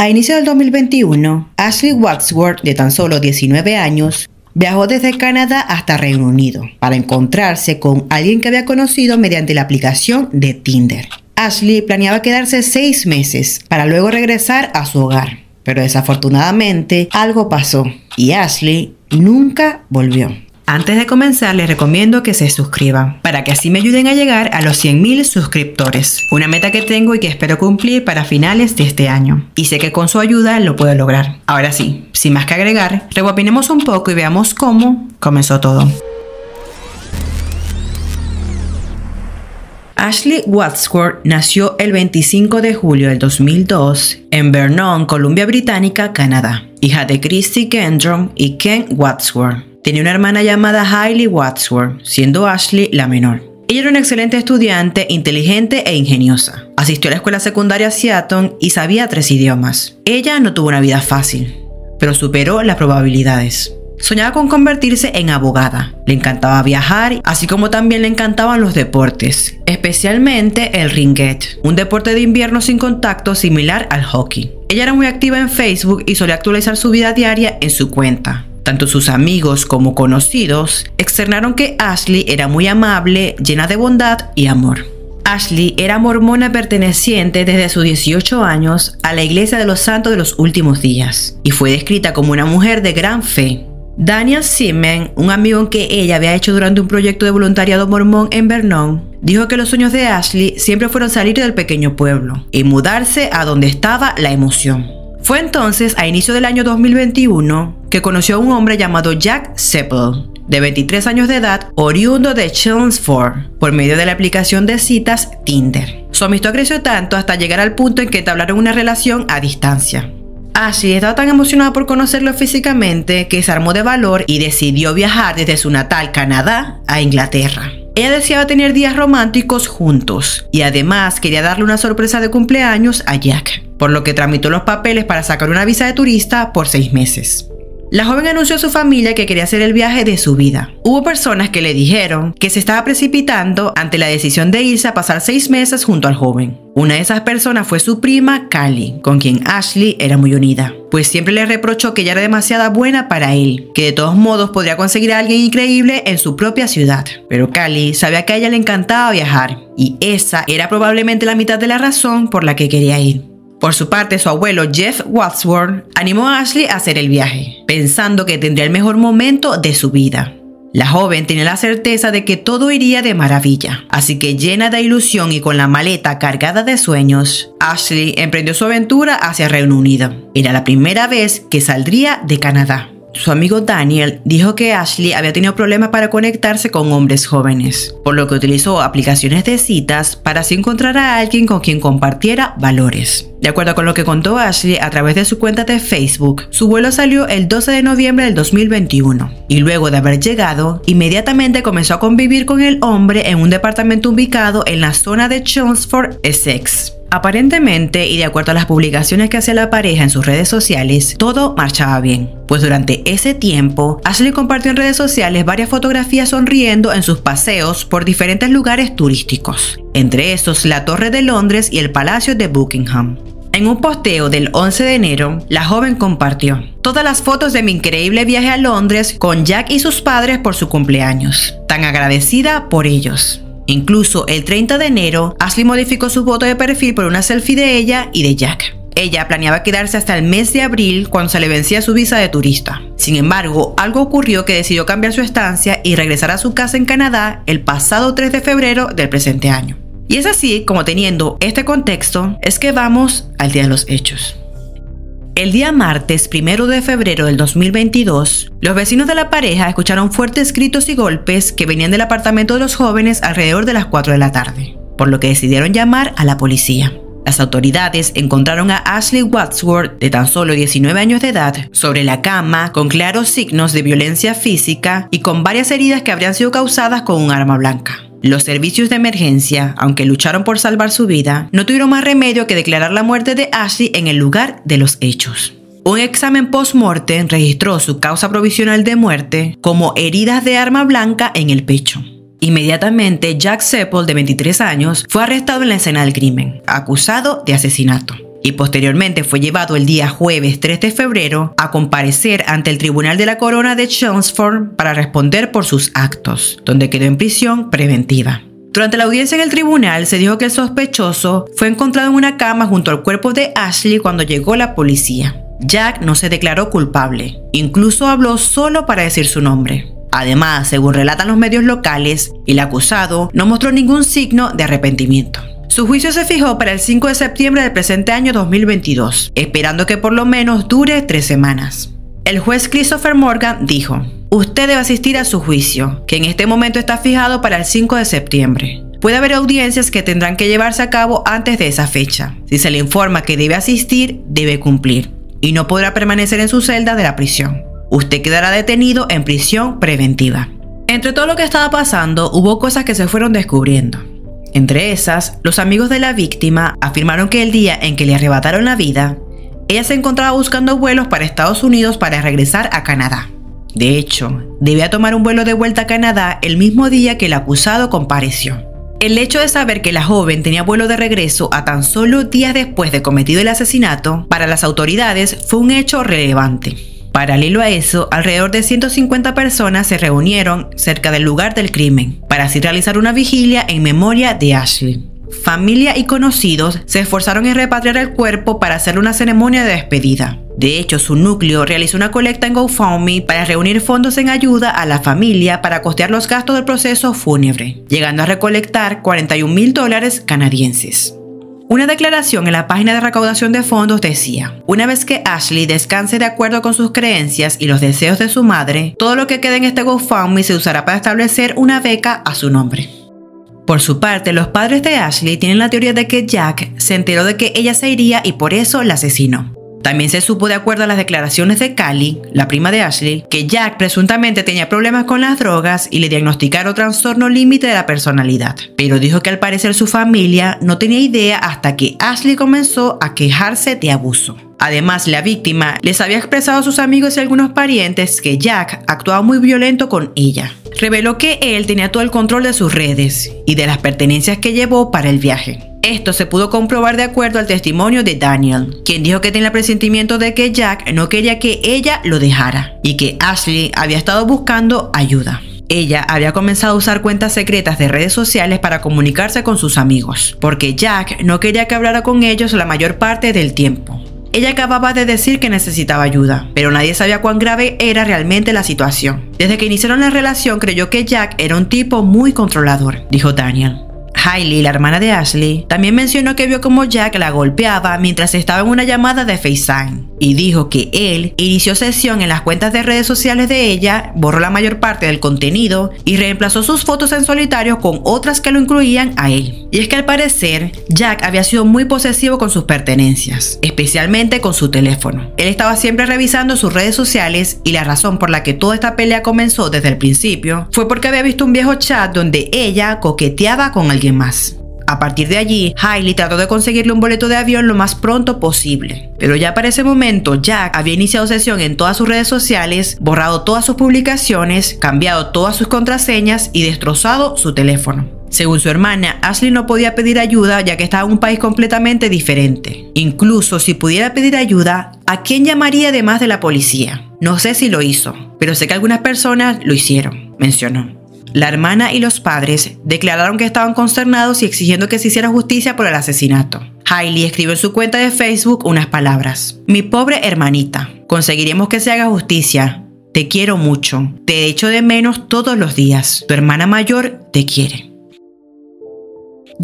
A inicio del 2021, Ashley Wadsworth, de tan solo 19 años, viajó desde Canadá hasta Reino Unido para encontrarse con alguien que había conocido mediante la aplicación de Tinder. Ashley planeaba quedarse seis meses para luego regresar a su hogar, pero desafortunadamente algo pasó y Ashley nunca volvió. Antes de comenzar, les recomiendo que se suscriban para que así me ayuden a llegar a los 100.000 suscriptores. Una meta que tengo y que espero cumplir para finales de este año. Y sé que con su ayuda lo puedo lograr. Ahora sí, sin más que agregar, rebobinemos un poco y veamos cómo comenzó todo. Ashley Wadsworth nació el 25 de julio del 2002 en Vernon, Columbia Británica, Canadá, hija de Christy Gendron y Ken Wadsworth. Tenía una hermana llamada Hailey Wadsworth, siendo Ashley la menor. Ella era una excelente estudiante, inteligente e ingeniosa. Asistió a la escuela secundaria Seattle y sabía tres idiomas. Ella no tuvo una vida fácil, pero superó las probabilidades. Soñaba con convertirse en abogada. Le encantaba viajar, así como también le encantaban los deportes, especialmente el ringuet, un deporte de invierno sin contacto similar al hockey. Ella era muy activa en Facebook y solía actualizar su vida diaria en su cuenta. Tanto sus amigos como conocidos externaron que Ashley era muy amable, llena de bondad y amor. Ashley era mormona perteneciente desde sus 18 años a la Iglesia de los Santos de los Últimos Días y fue descrita como una mujer de gran fe. Daniel Simen, un amigo que ella había hecho durante un proyecto de voluntariado mormón en Vernon, dijo que los sueños de Ashley siempre fueron salir del pequeño pueblo y mudarse a donde estaba la emoción. Fue entonces, a inicio del año 2021, que conoció a un hombre llamado Jack Seppel, de 23 años de edad, oriundo de Chelmsford, por medio de la aplicación de citas Tinder. Su amistad creció tanto hasta llegar al punto en que entablaron una relación a distancia. Ashley estaba tan emocionada por conocerlo físicamente que se armó de valor y decidió viajar desde su natal Canadá a Inglaterra. Ella deseaba tener días románticos juntos y además quería darle una sorpresa de cumpleaños a Jack, por lo que tramitó los papeles para sacar una visa de turista por seis meses. La joven anunció a su familia que quería hacer el viaje de su vida. Hubo personas que le dijeron que se estaba precipitando ante la decisión de irse a pasar seis meses junto al joven. Una de esas personas fue su prima Callie, con quien Ashley era muy unida, pues siempre le reprochó que ella era demasiado buena para él, que de todos modos podría conseguir a alguien increíble en su propia ciudad. Pero Callie sabía que a ella le encantaba viajar, y esa era probablemente la mitad de la razón por la que quería ir. Por su parte, su abuelo Jeff Wadsworth animó a Ashley a hacer el viaje, pensando que tendría el mejor momento de su vida. La joven tenía la certeza de que todo iría de maravilla, así que llena de ilusión y con la maleta cargada de sueños, Ashley emprendió su aventura hacia Reino Unido. Era la primera vez que saldría de Canadá. Su amigo Daniel dijo que Ashley había tenido problemas para conectarse con hombres jóvenes, por lo que utilizó aplicaciones de citas para así encontrar a alguien con quien compartiera valores. De acuerdo con lo que contó Ashley a través de su cuenta de Facebook, su vuelo salió el 12 de noviembre del 2021 y luego de haber llegado, inmediatamente comenzó a convivir con el hombre en un departamento ubicado en la zona de Chelmsford, Essex. Aparentemente, y de acuerdo a las publicaciones que hacía la pareja en sus redes sociales, todo marchaba bien. Pues durante ese tiempo, Ashley compartió en redes sociales varias fotografías sonriendo en sus paseos por diferentes lugares turísticos, entre esos la Torre de Londres y el Palacio de Buckingham. En un posteo del 11 de enero, la joven compartió todas las fotos de mi increíble viaje a Londres con Jack y sus padres por su cumpleaños, tan agradecida por ellos. Incluso el 30 de enero, Ashley modificó su foto de perfil por una selfie de ella y de Jack. Ella planeaba quedarse hasta el mes de abril cuando se le vencía su visa de turista. Sin embargo, algo ocurrió que decidió cambiar su estancia y regresar a su casa en Canadá el pasado 3 de febrero del presente año. Y es así como teniendo este contexto es que vamos al día de los hechos. El día martes 1 de febrero del 2022, los vecinos de la pareja escucharon fuertes gritos y golpes que venían del apartamento de los jóvenes alrededor de las 4 de la tarde, por lo que decidieron llamar a la policía. Las autoridades encontraron a Ashley Wadsworth, de tan solo 19 años de edad, sobre la cama con claros signos de violencia física y con varias heridas que habrían sido causadas con un arma blanca. Los servicios de emergencia, aunque lucharon por salvar su vida, no tuvieron más remedio que declarar la muerte de Ashley en el lugar de los hechos. Un examen post-mortem registró su causa provisional de muerte como heridas de arma blanca en el pecho. Inmediatamente, Jack Seppel, de 23 años, fue arrestado en la escena del crimen, acusado de asesinato y posteriormente fue llevado el día jueves 3 de febrero a comparecer ante el Tribunal de la Corona de Chelmsford para responder por sus actos, donde quedó en prisión preventiva. Durante la audiencia en el tribunal se dijo que el sospechoso fue encontrado en una cama junto al cuerpo de Ashley cuando llegó la policía. Jack no se declaró culpable, incluso habló solo para decir su nombre. Además, según relatan los medios locales, el acusado no mostró ningún signo de arrepentimiento. Su juicio se fijó para el 5 de septiembre del presente año 2022, esperando que por lo menos dure tres semanas. El juez Christopher Morgan dijo, usted debe asistir a su juicio, que en este momento está fijado para el 5 de septiembre. Puede haber audiencias que tendrán que llevarse a cabo antes de esa fecha. Si se le informa que debe asistir, debe cumplir, y no podrá permanecer en su celda de la prisión. Usted quedará detenido en prisión preventiva. Entre todo lo que estaba pasando, hubo cosas que se fueron descubriendo. Entre esas, los amigos de la víctima afirmaron que el día en que le arrebataron la vida, ella se encontraba buscando vuelos para Estados Unidos para regresar a Canadá. De hecho, debía tomar un vuelo de vuelta a Canadá el mismo día que el acusado compareció. El hecho de saber que la joven tenía vuelo de regreso a tan solo días después de cometido el asesinato, para las autoridades fue un hecho relevante. Paralelo a eso, alrededor de 150 personas se reunieron cerca del lugar del crimen para así realizar una vigilia en memoria de Ashley. Familia y conocidos se esforzaron en repatriar el cuerpo para hacer una ceremonia de despedida. De hecho, su núcleo realizó una colecta en GoFundMe para reunir fondos en ayuda a la familia para costear los gastos del proceso fúnebre, llegando a recolectar 41 mil dólares canadienses. Una declaración en la página de recaudación de fondos decía, una vez que Ashley descanse de acuerdo con sus creencias y los deseos de su madre, todo lo que quede en este GoFundMe se usará para establecer una beca a su nombre. Por su parte, los padres de Ashley tienen la teoría de que Jack se enteró de que ella se iría y por eso la asesinó. También se supo de acuerdo a las declaraciones de Callie, la prima de Ashley, que Jack presuntamente tenía problemas con las drogas y le diagnosticaron trastorno límite de la personalidad. Pero dijo que al parecer su familia no tenía idea hasta que Ashley comenzó a quejarse de abuso. Además, la víctima les había expresado a sus amigos y algunos parientes que Jack actuaba muy violento con ella. Reveló que él tenía todo el control de sus redes y de las pertenencias que llevó para el viaje. Esto se pudo comprobar de acuerdo al testimonio de Daniel, quien dijo que tenía el presentimiento de que Jack no quería que ella lo dejara y que Ashley había estado buscando ayuda. Ella había comenzado a usar cuentas secretas de redes sociales para comunicarse con sus amigos, porque Jack no quería que hablara con ellos la mayor parte del tiempo. Ella acababa de decir que necesitaba ayuda, pero nadie sabía cuán grave era realmente la situación. Desde que iniciaron la relación creyó que Jack era un tipo muy controlador, dijo Daniel. Hailey, la hermana de Ashley, también mencionó que vio como Jack la golpeaba mientras estaba en una llamada de FaceTime y dijo que él inició sesión en las cuentas de redes sociales de ella, borró la mayor parte del contenido y reemplazó sus fotos en solitario con otras que lo incluían a él. Y es que al parecer, Jack había sido muy posesivo con sus pertenencias, especialmente con su teléfono. Él estaba siempre revisando sus redes sociales y la razón por la que toda esta pelea comenzó desde el principio fue porque había visto un viejo chat donde ella coqueteaba con alguien más. A partir de allí, Hailey trató de conseguirle un boleto de avión lo más pronto posible. Pero ya para ese momento, Jack había iniciado sesión en todas sus redes sociales, borrado todas sus publicaciones, cambiado todas sus contraseñas y destrozado su teléfono. Según su hermana, Ashley no podía pedir ayuda ya que estaba en un país completamente diferente. Incluso si pudiera pedir ayuda, ¿a quién llamaría además de la policía? No sé si lo hizo, pero sé que algunas personas lo hicieron, mencionó. La hermana y los padres declararon que estaban consternados y exigiendo que se hiciera justicia por el asesinato. Hailey escribió en su cuenta de Facebook unas palabras. Mi pobre hermanita, conseguiremos que se haga justicia. Te quiero mucho. Te echo de menos todos los días. Tu hermana mayor te quiere.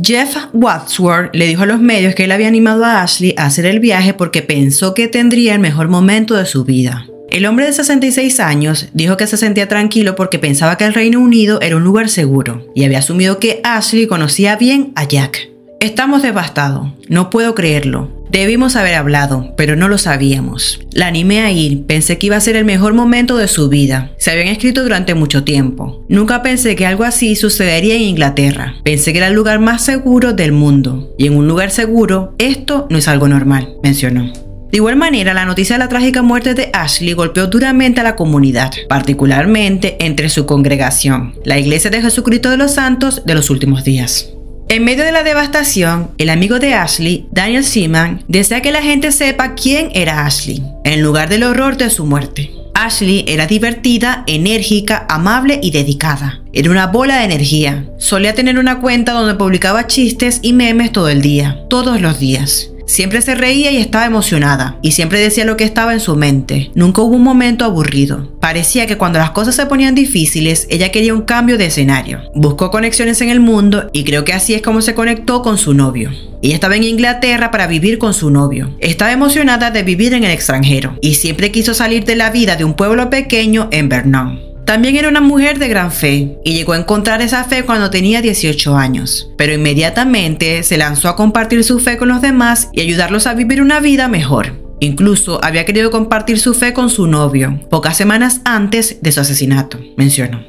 Jeff Wadsworth le dijo a los medios que él había animado a Ashley a hacer el viaje porque pensó que tendría el mejor momento de su vida. El hombre de 66 años dijo que se sentía tranquilo porque pensaba que el Reino Unido era un lugar seguro y había asumido que Ashley conocía bien a Jack. Estamos devastados, no puedo creerlo. Debimos haber hablado, pero no lo sabíamos. La animé a ir, pensé que iba a ser el mejor momento de su vida. Se habían escrito durante mucho tiempo. Nunca pensé que algo así sucedería en Inglaterra. Pensé que era el lugar más seguro del mundo. Y en un lugar seguro, esto no es algo normal, mencionó. De igual manera, la noticia de la trágica muerte de Ashley golpeó duramente a la comunidad, particularmente entre su congregación, la Iglesia de Jesucristo de los Santos de los últimos días. En medio de la devastación, el amigo de Ashley, Daniel Seaman, desea que la gente sepa quién era Ashley, en lugar del horror de su muerte. Ashley era divertida, enérgica, amable y dedicada. Era una bola de energía. Solía tener una cuenta donde publicaba chistes y memes todo el día, todos los días. Siempre se reía y estaba emocionada, y siempre decía lo que estaba en su mente. Nunca hubo un momento aburrido. Parecía que cuando las cosas se ponían difíciles, ella quería un cambio de escenario. Buscó conexiones en el mundo y creo que así es como se conectó con su novio. Ella estaba en Inglaterra para vivir con su novio. Estaba emocionada de vivir en el extranjero y siempre quiso salir de la vida de un pueblo pequeño en Vernon. También era una mujer de gran fe y llegó a encontrar esa fe cuando tenía 18 años, pero inmediatamente se lanzó a compartir su fe con los demás y ayudarlos a vivir una vida mejor. Incluso había querido compartir su fe con su novio, pocas semanas antes de su asesinato, mencionó.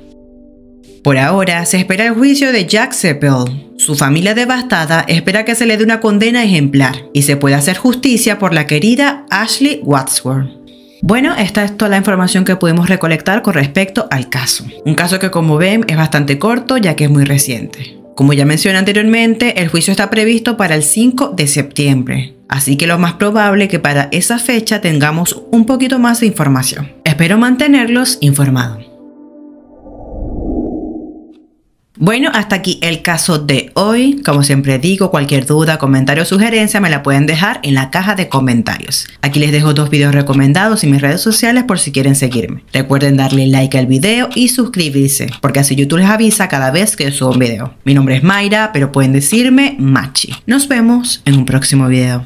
Por ahora se espera el juicio de Jack Seppel. Su familia devastada espera que se le dé una condena ejemplar y se pueda hacer justicia por la querida Ashley Wadsworth. Bueno, esta es toda la información que pudimos recolectar con respecto al caso. Un caso que como ven es bastante corto ya que es muy reciente. Como ya mencioné anteriormente, el juicio está previsto para el 5 de septiembre, así que lo más probable que para esa fecha tengamos un poquito más de información. Espero mantenerlos informados. Bueno, hasta aquí el caso de hoy. Como siempre digo, cualquier duda, comentario o sugerencia me la pueden dejar en la caja de comentarios. Aquí les dejo dos videos recomendados y mis redes sociales por si quieren seguirme. Recuerden darle like al video y suscribirse, porque así YouTube les avisa cada vez que subo un video. Mi nombre es Mayra, pero pueden decirme Machi. Nos vemos en un próximo video.